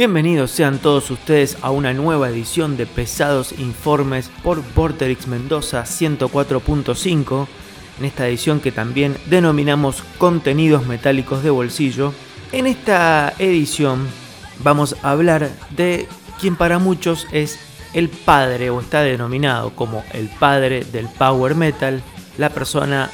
Bienvenidos sean todos ustedes a una nueva edición de Pesados Informes por Vorterix Mendoza 104.5, en esta edición que también denominamos contenidos metálicos de bolsillo. En esta edición vamos a hablar de quien para muchos es el padre o está denominado como el padre del power metal. La persona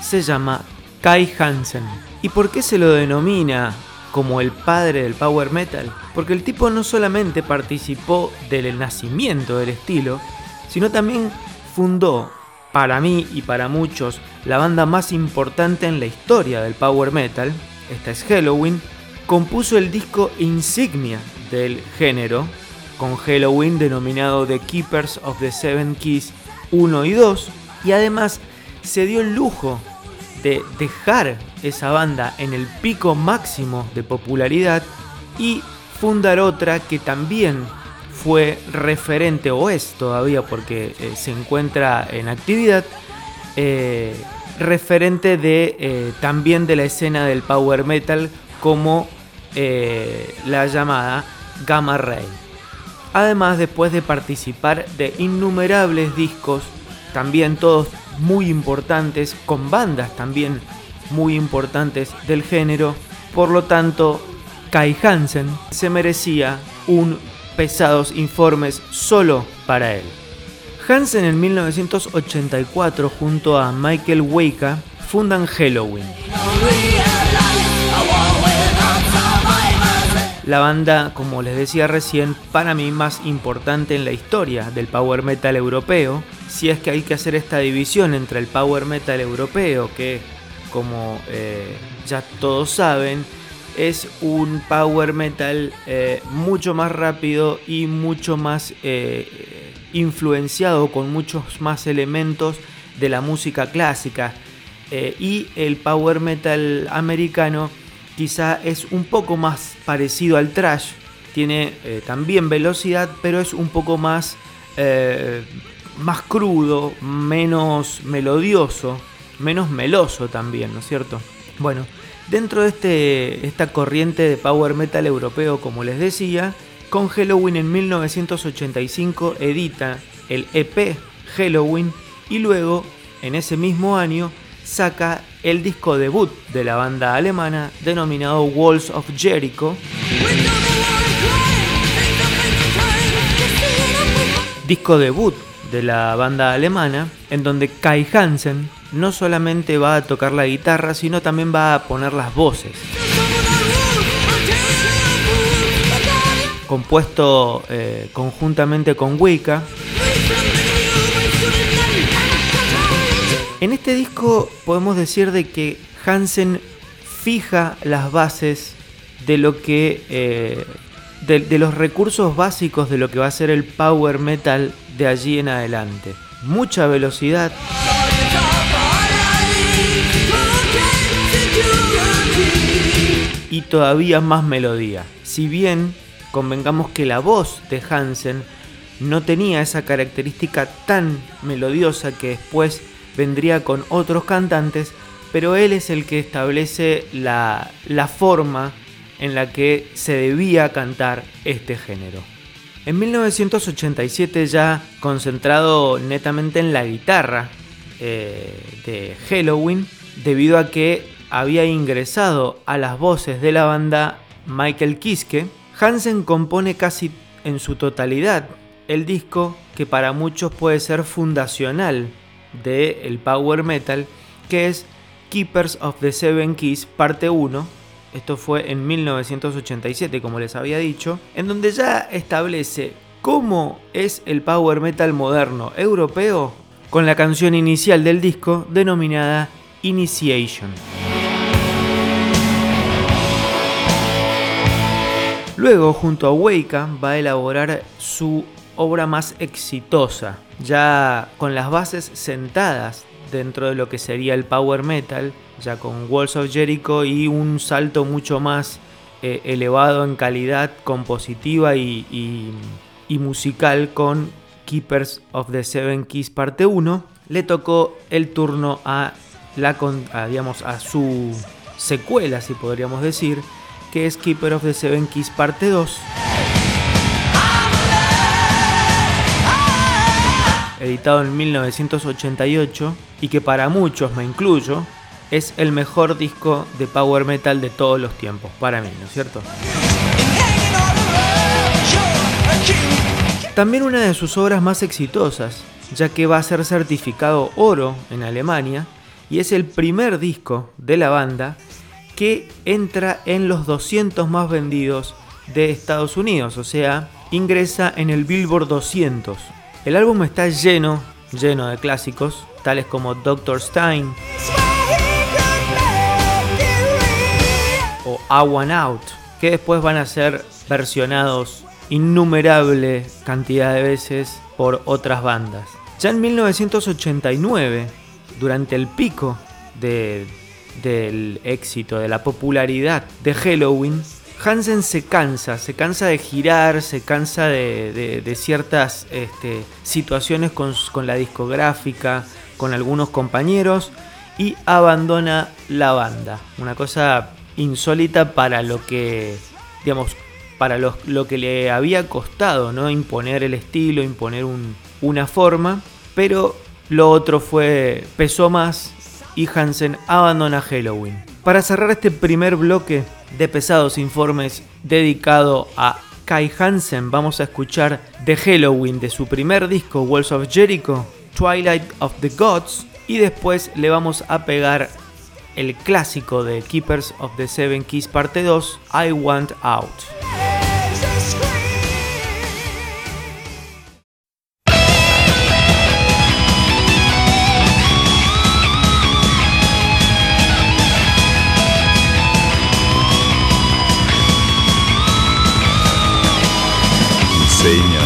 se llama Kai Hansen. ¿Y por qué se lo denomina como el padre del power metal, porque el tipo no solamente participó del nacimiento del estilo, sino también fundó, para mí y para muchos, la banda más importante en la historia del power metal, esta es Halloween, compuso el disco insignia del género, con Halloween denominado The Keepers of the Seven Keys 1 y 2, y además se dio el lujo de dejar esa banda en el pico máximo de popularidad y fundar otra que también fue referente o es todavía porque eh, se encuentra en actividad eh, referente de eh, también de la escena del power metal como la llamada Gamma Ray. Además después de participar de innumerables discos, también todos muy importantes, con bandas también muy importantes del género. Por lo tanto, Kai Hansen se merecía un pesados informes solo para él. Hansen en 1984 junto a Michael Weika fundan Halloween. La banda, como les decía recién, para mí más importante en la historia del power metal europeo, si es que hay que hacer esta división entre el power metal europeo, que como eh, ya todos saben, es un power metal eh, mucho más rápido y mucho más eh, influenciado con muchos más elementos de la música clásica. y el power metal americano quizá es un poco más parecido al trash, tiene eh, también velocidad, pero es un poco más, eh, más crudo, menos melodioso, menos meloso también, ¿no es cierto? Bueno, dentro de este, esta corriente de power metal europeo, como les decía, con Halloween en 1985 edita el EP Halloween y luego, en ese mismo año, saca el disco debut de la banda alemana denominado Walls of Jericho. Disco debut de la banda alemana en donde Kai Hansen no solamente va a tocar la guitarra, sino también va a poner las voces. Compuesto eh, conjuntamente con Wicca. En este disco podemos decir de que Hansen fija las bases de lo que eh, de, los recursos básicos de lo que va a ser el power metal de allí en adelante. Mucha velocidad. Y todavía más melodía. Si bien convengamos que la voz de Hansen no tenía esa característica tan melodiosa que después vendría con otros cantantes, pero él es el que establece la, forma en la que se debía cantar este género. En 1987 ya concentrado netamente en la guitarra eh, de Halloween, debido a que había ingresado a las voces de la banda Michael Kiske, Hansen compone casi en su totalidad el disco que para muchos puede ser fundacional del el power metal, que es Keepers of the Seven Keys, parte 1. Esto fue en 1987, como les había dicho, en donde ya establece cómo es el power metal moderno europeo con la canción inicial del disco denominada Initiation. Luego, junto a Weika, va a elaborar su obra más exitosa, ya con las bases sentadas dentro de lo que sería el power metal, ya con Walls of Jericho y un salto mucho más eh, elevado en calidad compositiva y, musical con Keepers of the Seven Keys parte 1, le tocó el turno a, la, digamos, a su secuela, si podríamos decir, que es Keeper of the Seven Keys parte 2. Editado en 1988 y que para muchos, me incluyo, es el mejor disco de power metal de todos los tiempos, para mí, ¿no es cierto? También una de sus obras más exitosas, ya que va a ser certificado oro en Alemania y es el primer disco de la banda que entra en los 200 más vendidos de Estados Unidos, o sea, ingresa en el Billboard 200. El álbum está lleno, lleno de clásicos, tales como Doctor Stein o I Want Out, que después van a ser versionados innumerable cantidad de veces por otras bandas. Ya en 1989, durante el pico del éxito, de la popularidad de Halloween, Hansen se cansa, se cansa de girar, se cansa de, ciertas este, situaciones con, la discográfica, con algunos compañeros y abandona la banda. Una cosa insólita para lo que, digamos, para lo, que le había costado, ¿no? Imponer el estilo, imponer una forma, pero lo otro fue, pesó más y Hansen abandona Halloween. Para cerrar este primer bloque, de pesados informes dedicado a Kai Hansen, vamos a escuchar The Halloween de su primer disco Walls of Jericho, Twilight of the Gods, y después le vamos a pegar el clásico de Keepers of the Seven Keys parte 2, I Want Out. sei, minha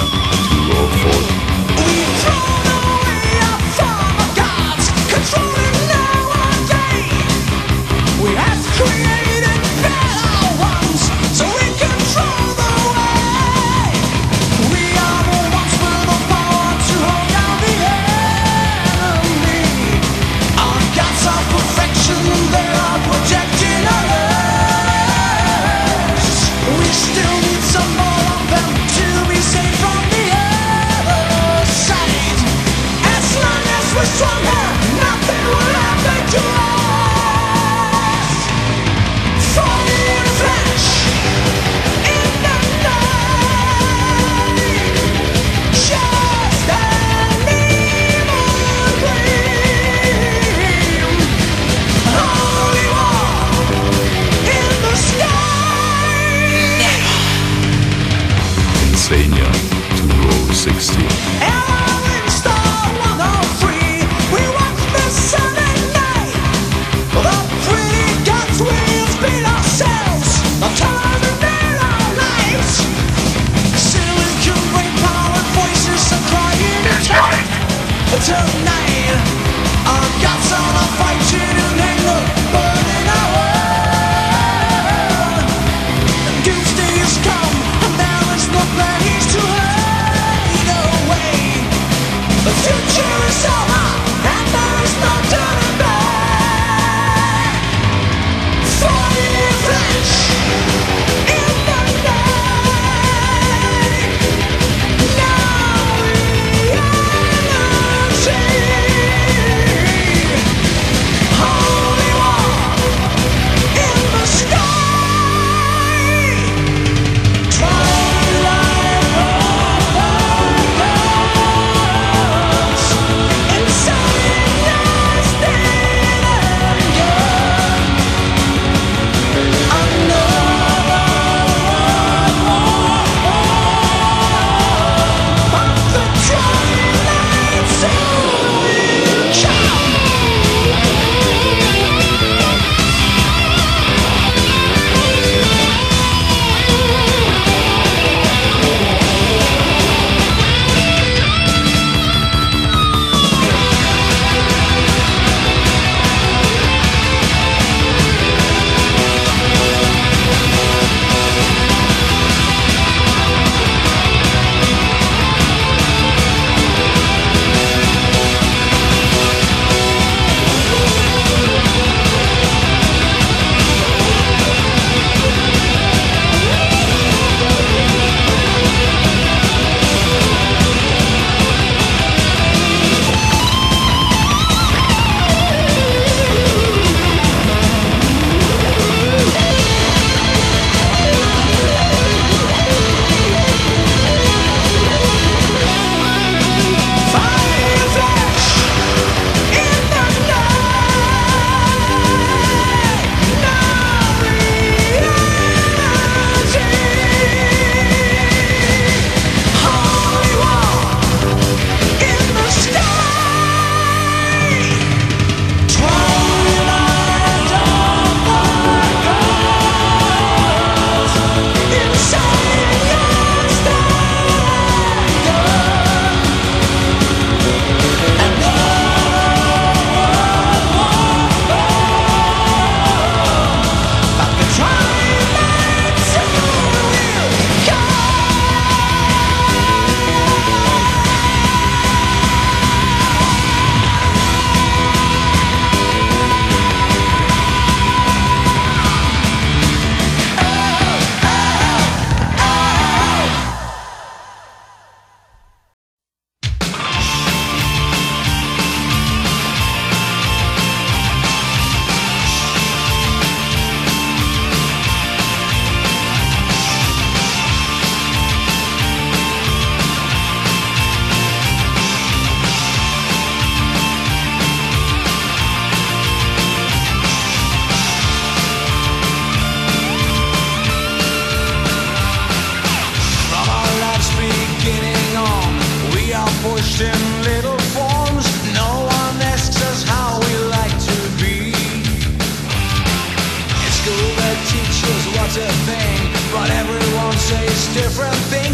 Senior. A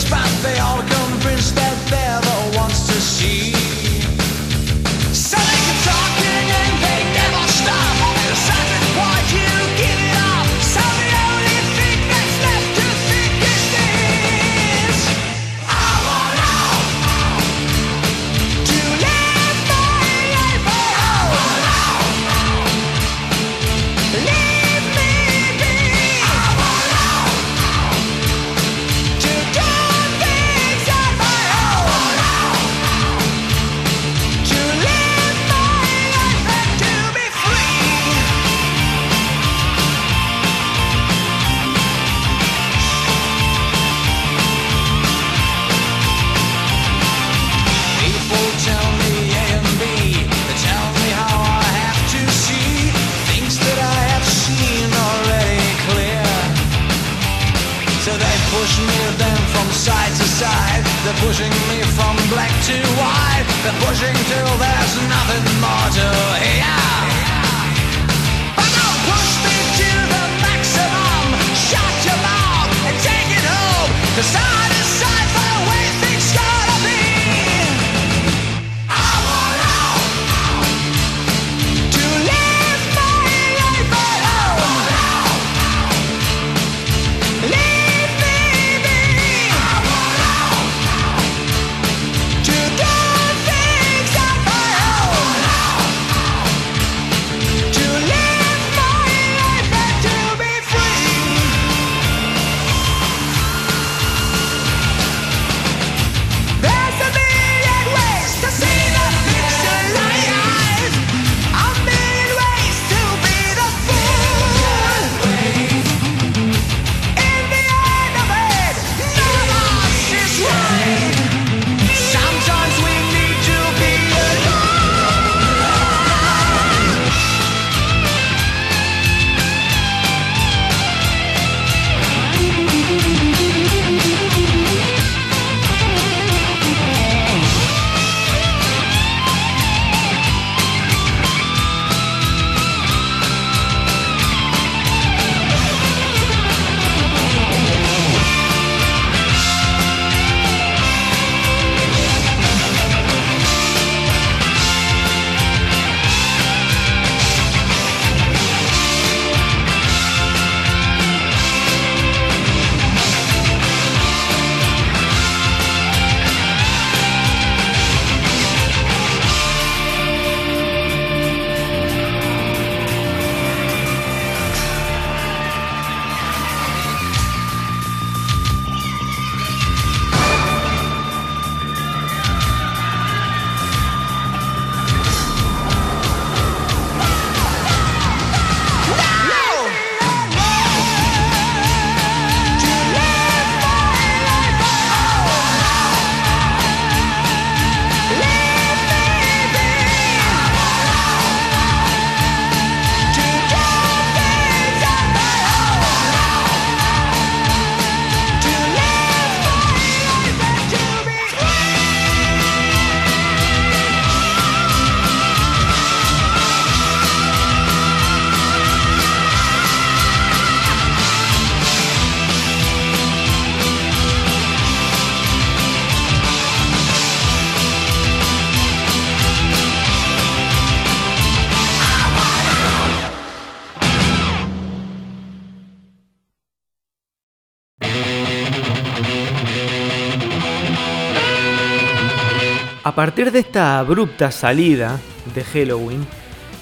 partir de esta abrupta salida de Halloween,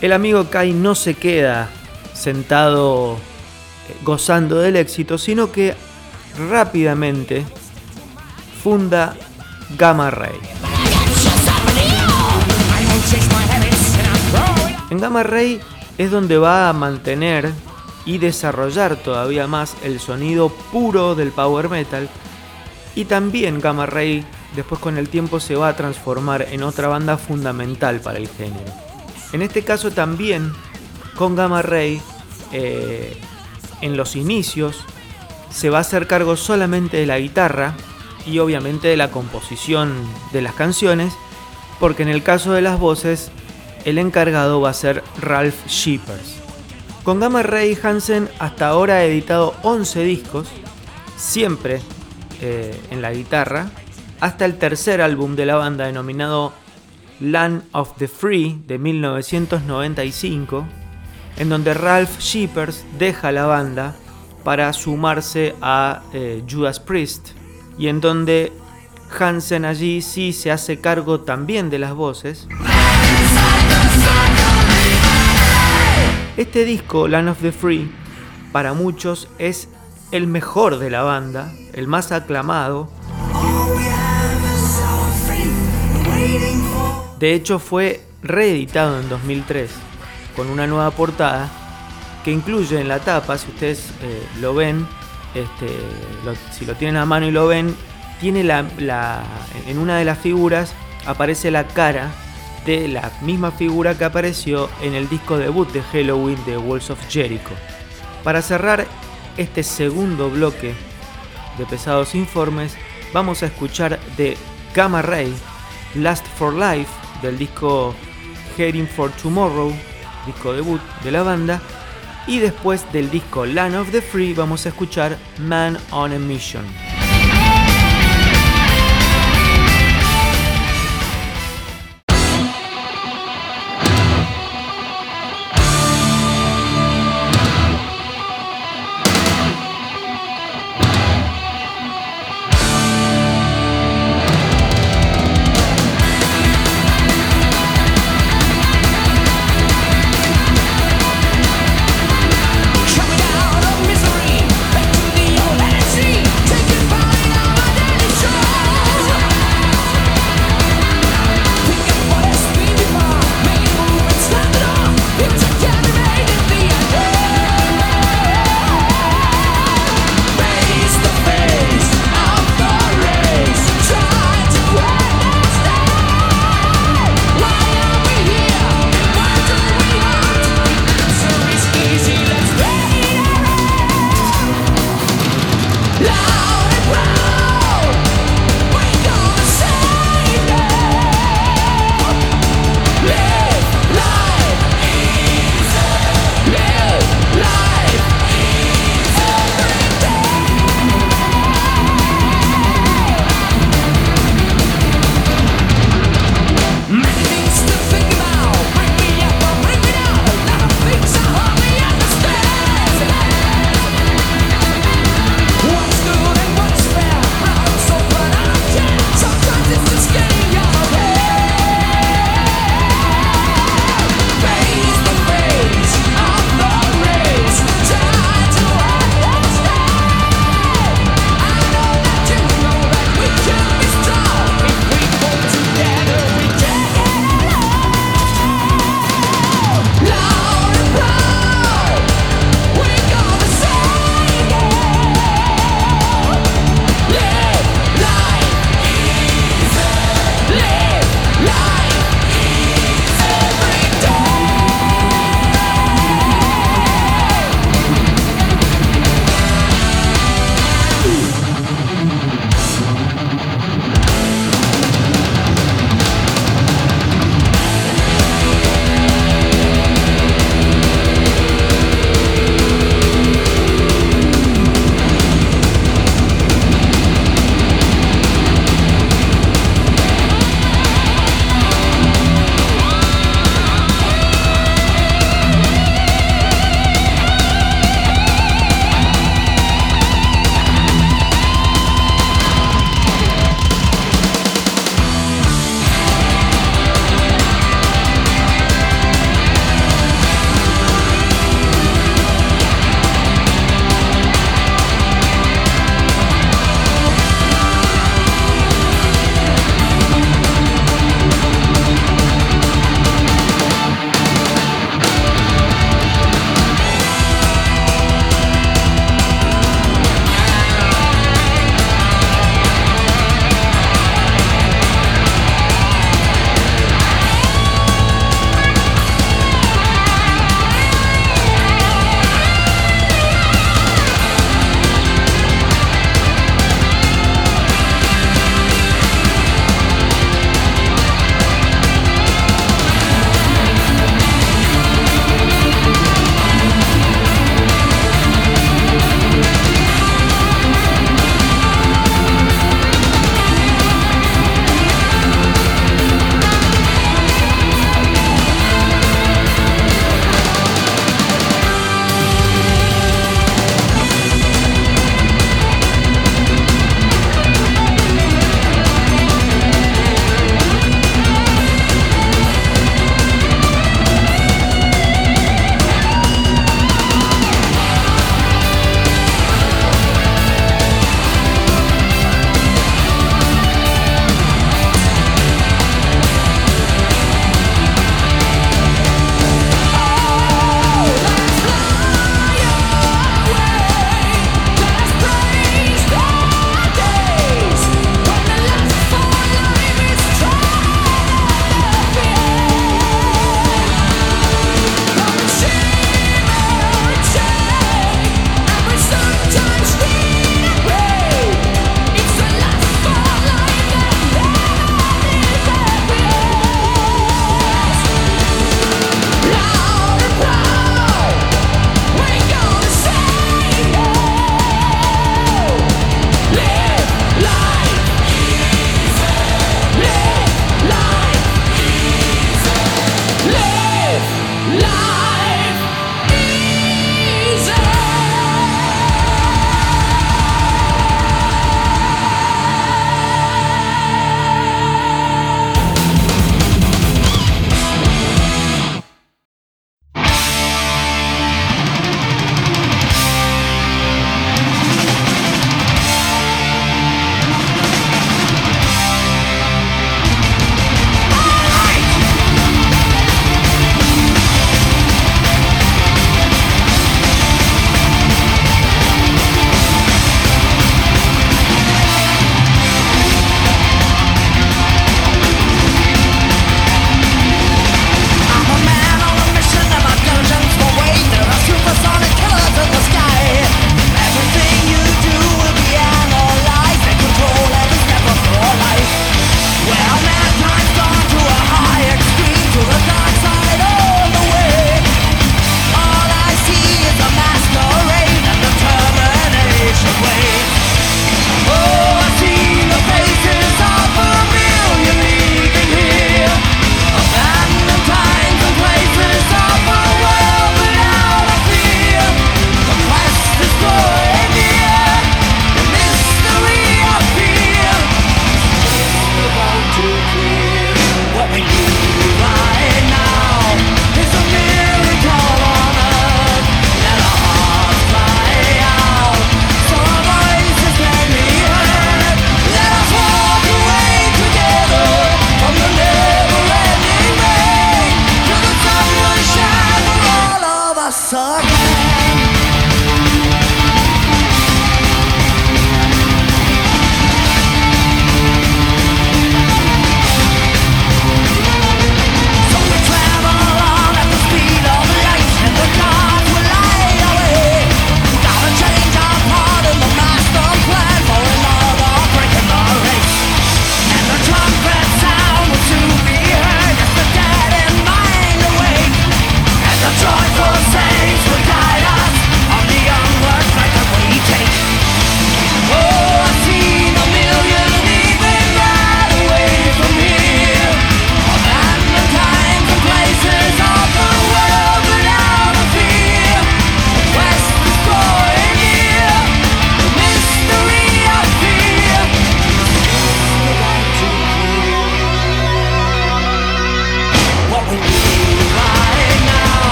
el amigo Kai no se queda sentado eh, gozando del éxito, sino que rápidamente funda Gamma Ray. En Gamma Ray es donde va a mantener y desarrollar todavía más el sonido puro del power metal y también Gamma Ray después con el tiempo se va a transformar en otra banda fundamental para el género. En este caso también con Gamma Ray eh, en los inicios se va a hacer cargo solamente de la guitarra y obviamente de la composición de las canciones, porque en el caso de las voces el encargado va a ser Ralph Shippers. Con Gamma Ray Hansen hasta ahora ha editado 11 discos, siempre eh, en la guitarra, hasta el tercer álbum de la banda denominado Land of the Free de 1995, en donde Ralph Shippers deja la banda para sumarse a eh, Judas Priest y en donde Hansen allí sí se hace cargo también de las voces. Este disco, Land of the Free, para muchos es el mejor de la banda, el más aclamado. De hecho fue reeditado en 2003 con una nueva portada que incluye en la tapa, si ustedes eh, lo ven, este, si lo tienen a mano y lo ven, tiene la, en una de las figuras aparece la cara de la misma figura que apareció en el disco debut de Halloween de Walls of Jericho. Para cerrar este segundo bloque de pesados informes, vamos a escuchar de Gamma Ray Last for Life del disco Heading for Tomorrow, disco debut de la banda, y después del disco Land of the Free vamos a escuchar Man on a Mission.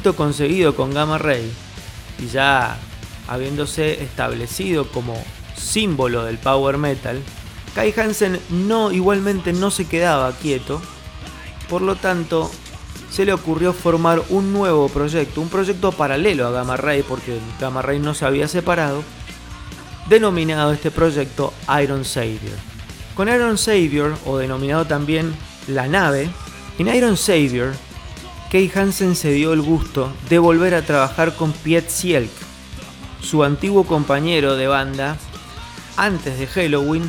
Conseguido con Gamma Ray y ya habiéndose establecido como símbolo del power metal, Kai Hansen no igualmente no se quedaba quieto, por lo tanto se le ocurrió formar un nuevo proyecto, un proyecto paralelo a Gamma Ray porque Gamma Ray no se había separado, denominado este proyecto Iron Savior. Con Iron Savior, o denominado también La Nave, en Iron Savior Kay Hansen se dio el gusto de volver a trabajar con Piet Sielk, su antiguo compañero de banda antes de Halloween,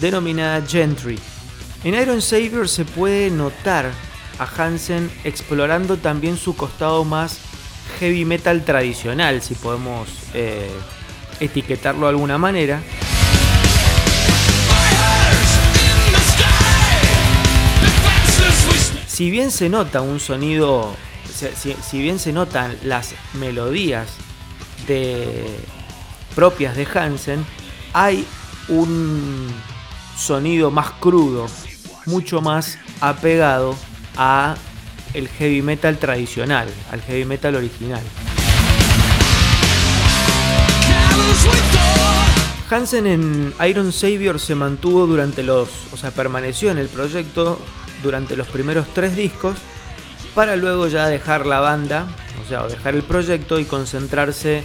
denominada Gentry. En Iron Savior se puede notar a Hansen explorando también su costado más heavy metal tradicional, si podemos eh, etiquetarlo de alguna manera. Si bien se nota un sonido, si, bien se notan las melodías de, propias de Hansen, hay un sonido más crudo, mucho más apegado a el heavy metal tradicional, al heavy metal original. Hansen en Iron Savior se mantuvo durante los, o sea, permaneció en el proyecto durante los primeros tres discos para luego ya dejar la banda, o sea, dejar el proyecto y concentrarse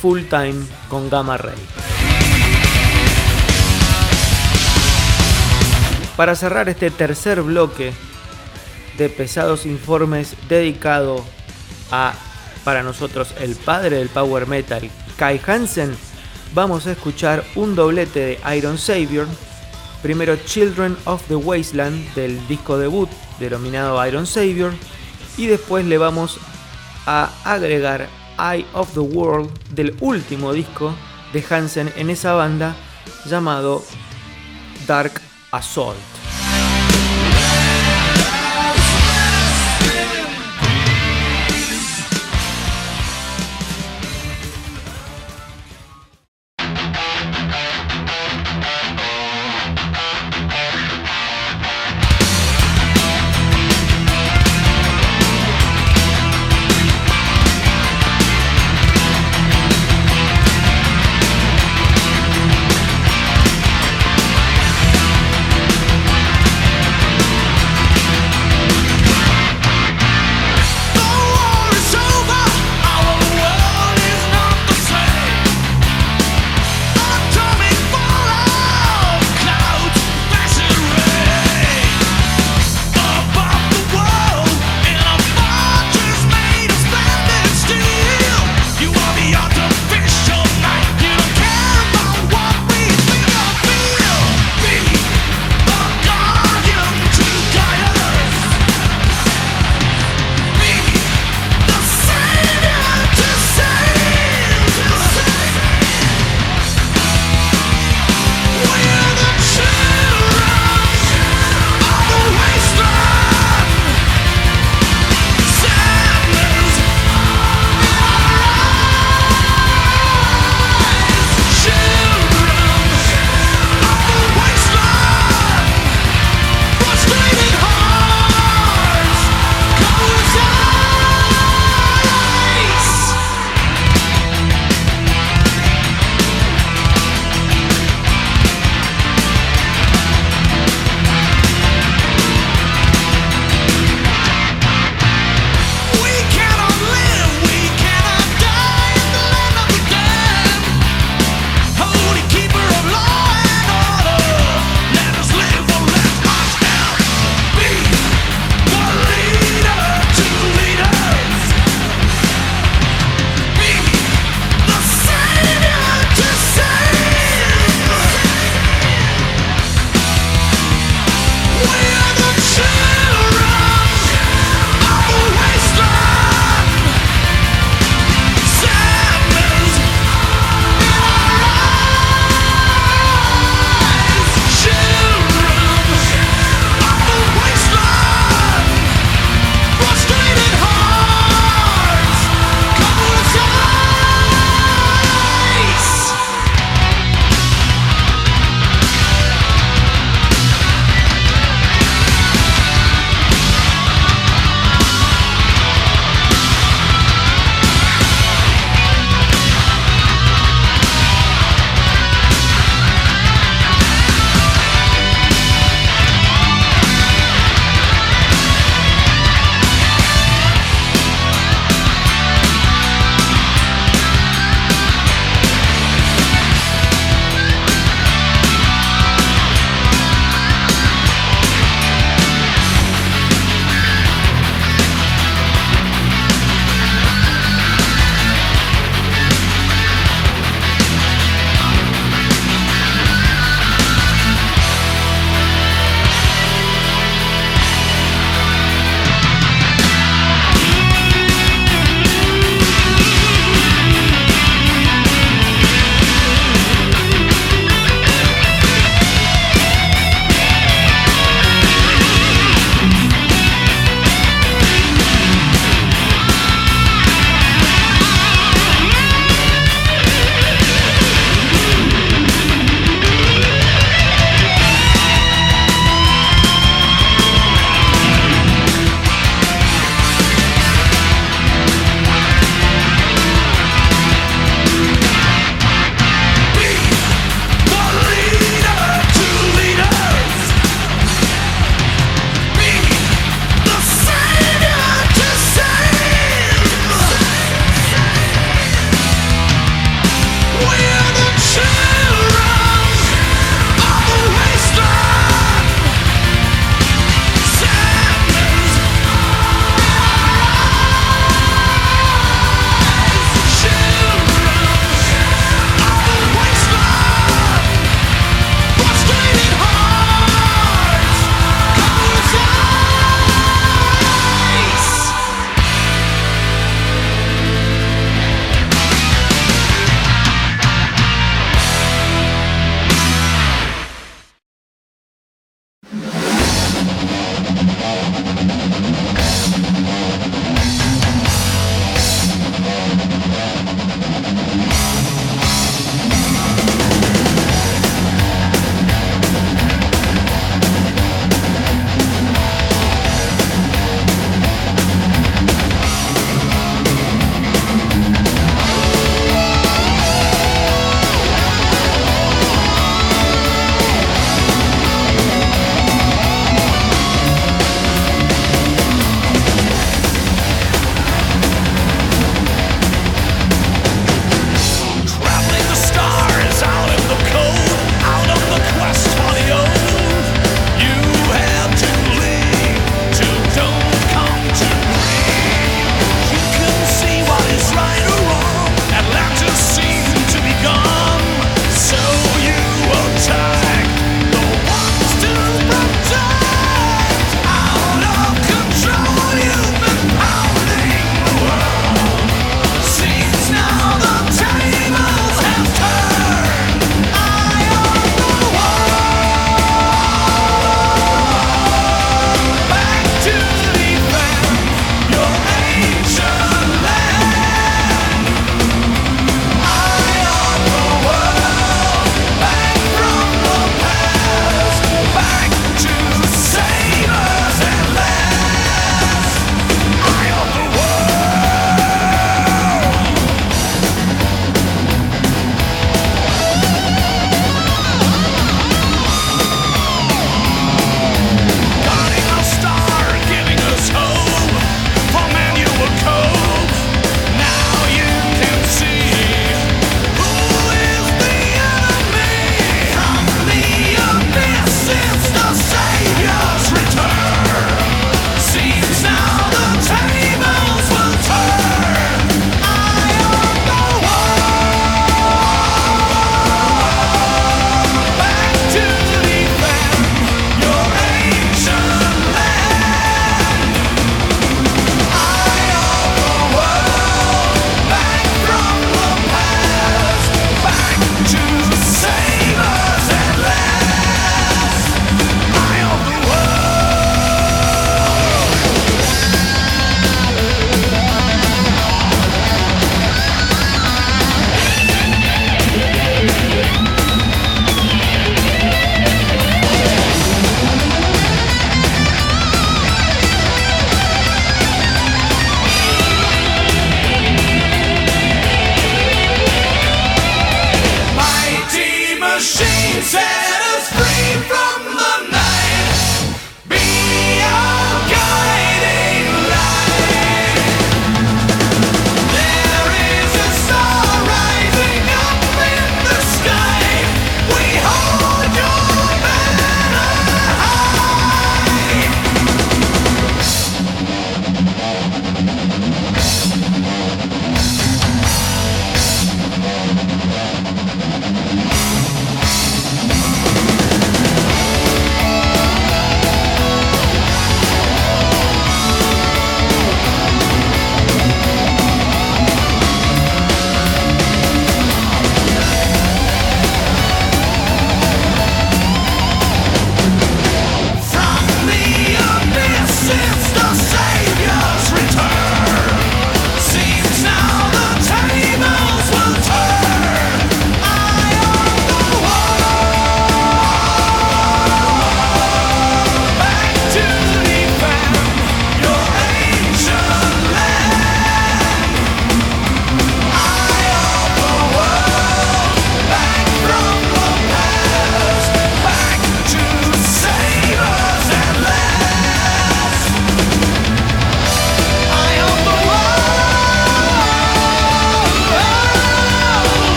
full time con Gamma Ray. Para cerrar este tercer bloque de pesados informes dedicado a, para nosotros, el padre del power metal, Kai Hansen, vamos a escuchar un doblete de Iron Savior Primero Children of the Wasteland del disco debut denominado Iron Savior y después le vamos a agregar Eye of the World del último disco de Hansen en esa banda llamado Dark Assault.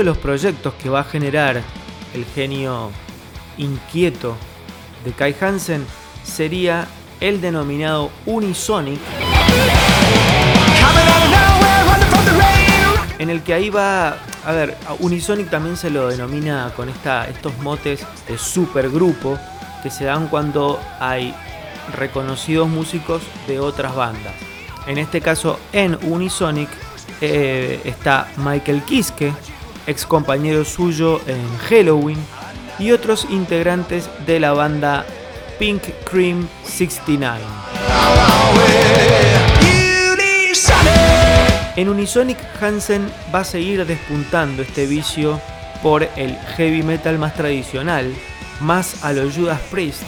De los proyectos que va a generar el genio inquieto de Kai Hansen sería el denominado Unisonic, en el que ahí va, a ver, Unisonic también se lo denomina con esta, estos motes de supergrupo que se dan cuando hay reconocidos músicos de otras bandas. En este caso, en Unisonic eh, está Michael Kiske, ex compañero suyo en Halloween, y otros integrantes de la banda Pink Cream 69. En Unisonic Hansen va a seguir despuntando este vicio por el heavy metal más tradicional, más a los Judas Priest.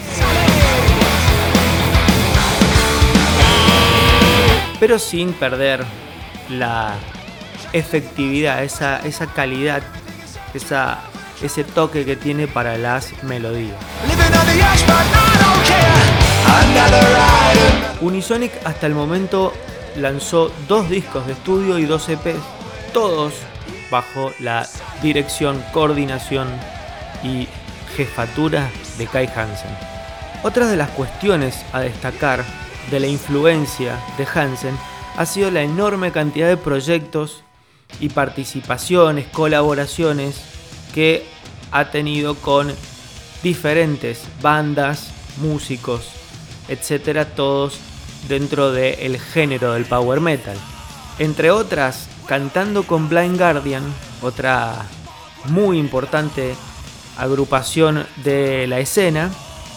Pero sin perder la efectividad, esa, esa calidad, esa, ese toque que tiene para las melodías. Unisonic hasta el momento lanzó dos discos de estudio y dos EPs, todos bajo la dirección, coordinación y jefatura de Kai Hansen. Otra de las cuestiones a destacar de la influencia de Hansen ha sido la enorme cantidad de proyectos y participaciones, colaboraciones que ha tenido con diferentes bandas, músicos, etcétera, todos dentro del género del power metal. Entre otras, cantando con Blind Guardian, otra muy importante agrupación de la escena,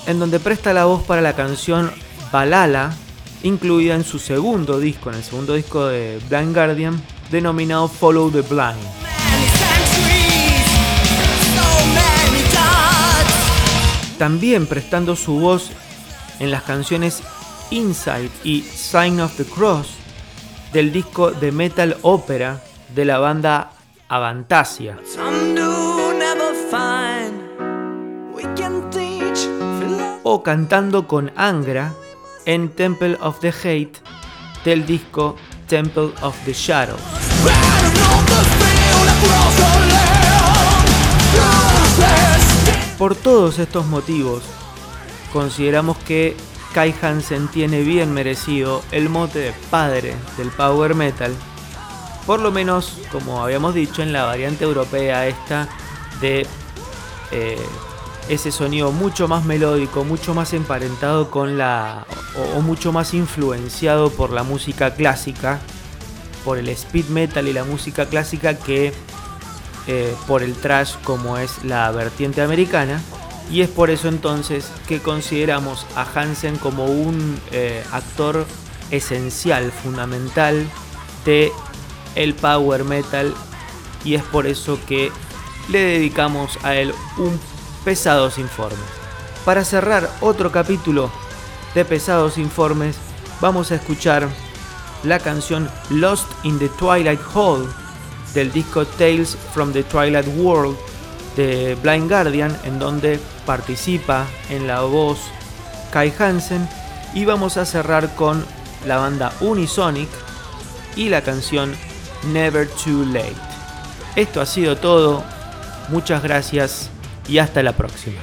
en donde presta la voz para la canción Balala, incluida en su segundo disco, en el segundo disco de Blind Guardian, denominado Follow the Blind. También prestando su voz en las canciones Inside y Sign of the Cross del disco de metal ópera de la banda Avantasia. O cantando con Angra en Temple of the Hate del disco Temple of the Shadows. Por todos estos motivos, consideramos que Kai Hansen tiene bien merecido el mote de padre del power metal, por lo menos, como habíamos dicho, en la variante europea esta de eh, ese sonido mucho más melódico, mucho más emparentado con la. O, mucho más influenciado por la música clásica, por el speed metal y la música clásica que eh, por el trash como es la vertiente americana. Y es por eso entonces que consideramos a Hansen como un eh, actor esencial, fundamental de el power metal y es por eso que le dedicamos a él un Pesados Informes. Para cerrar otro capítulo de Pesados Informes, vamos a escuchar la canción Lost in the Twilight Hall del disco Tales from the Twilight World de Blind Guardian, en donde participa en la voz Kai Hansen. Y vamos a cerrar con la banda Unisonic y la canción Never Too Late. Esto ha sido todo. Muchas gracias y hasta la próxima.